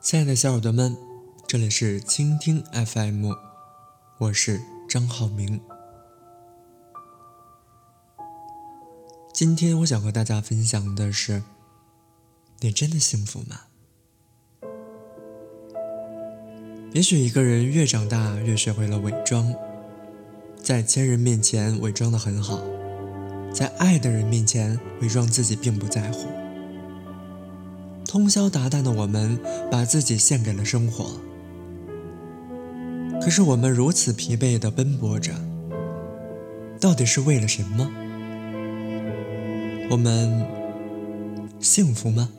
亲爱的小耳朵们，这里是倾听 FM，我是张浩明。今天我想和大家分享的是：你真的幸福吗？也许一个人越长大，越学会了伪装，在亲人面前伪装的很好，在爱的人面前伪装自己并不在乎。通宵达旦的我们，把自己献给了生活。可是我们如此疲惫的奔波着，到底是为了什么？我们幸福吗？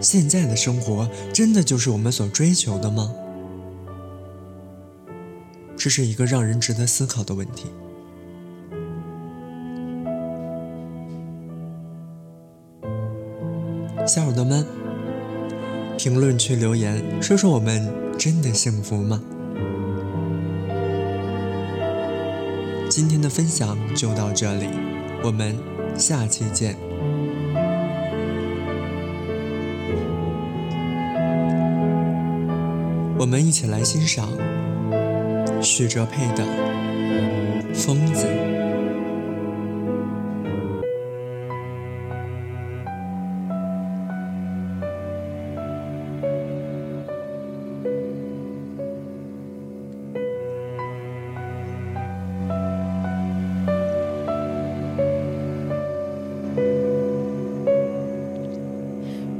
现在的生活真的就是我们所追求的吗？这是一个让人值得思考的问题。小耳朵们，评论区留言说说我们真的幸福吗？今天的分享就到这里，我们下期见。我们一起来欣赏许哲佩的《疯子》。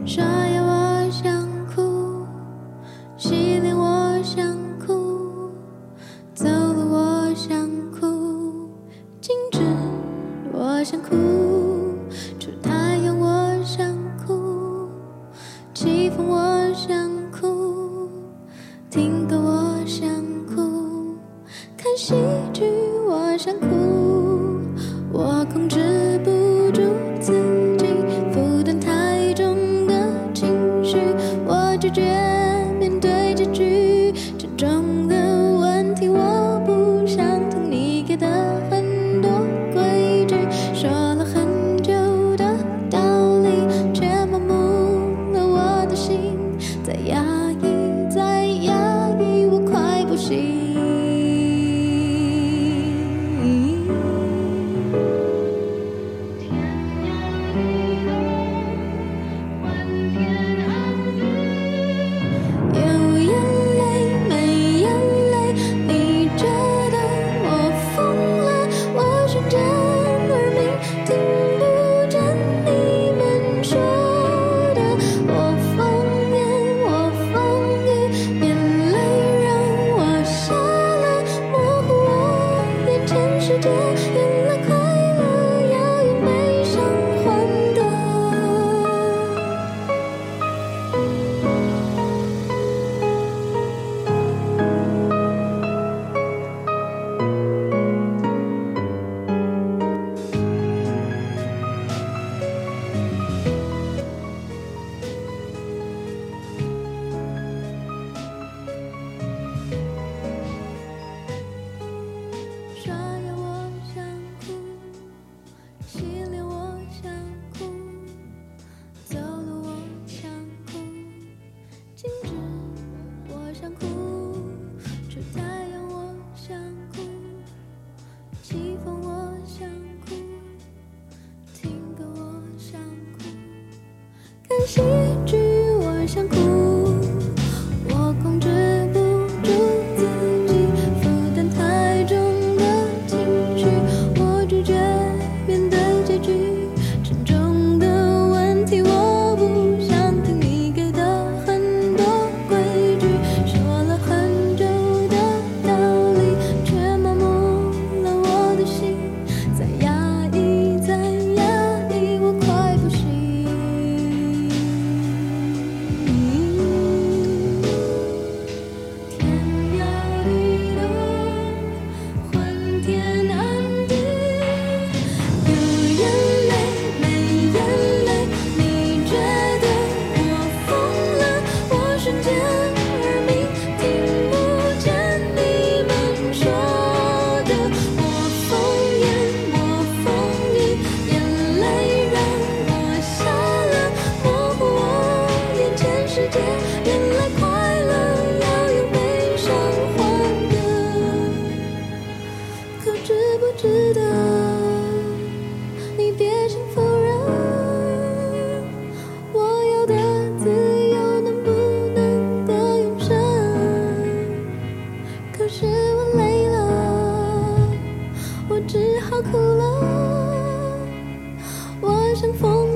说有我想哭洗脸我想哭走路我想哭静止我想哭出太阳我想哭起风我想哭听歌我想哭看戏剧我想哭我控制拒绝。心。像风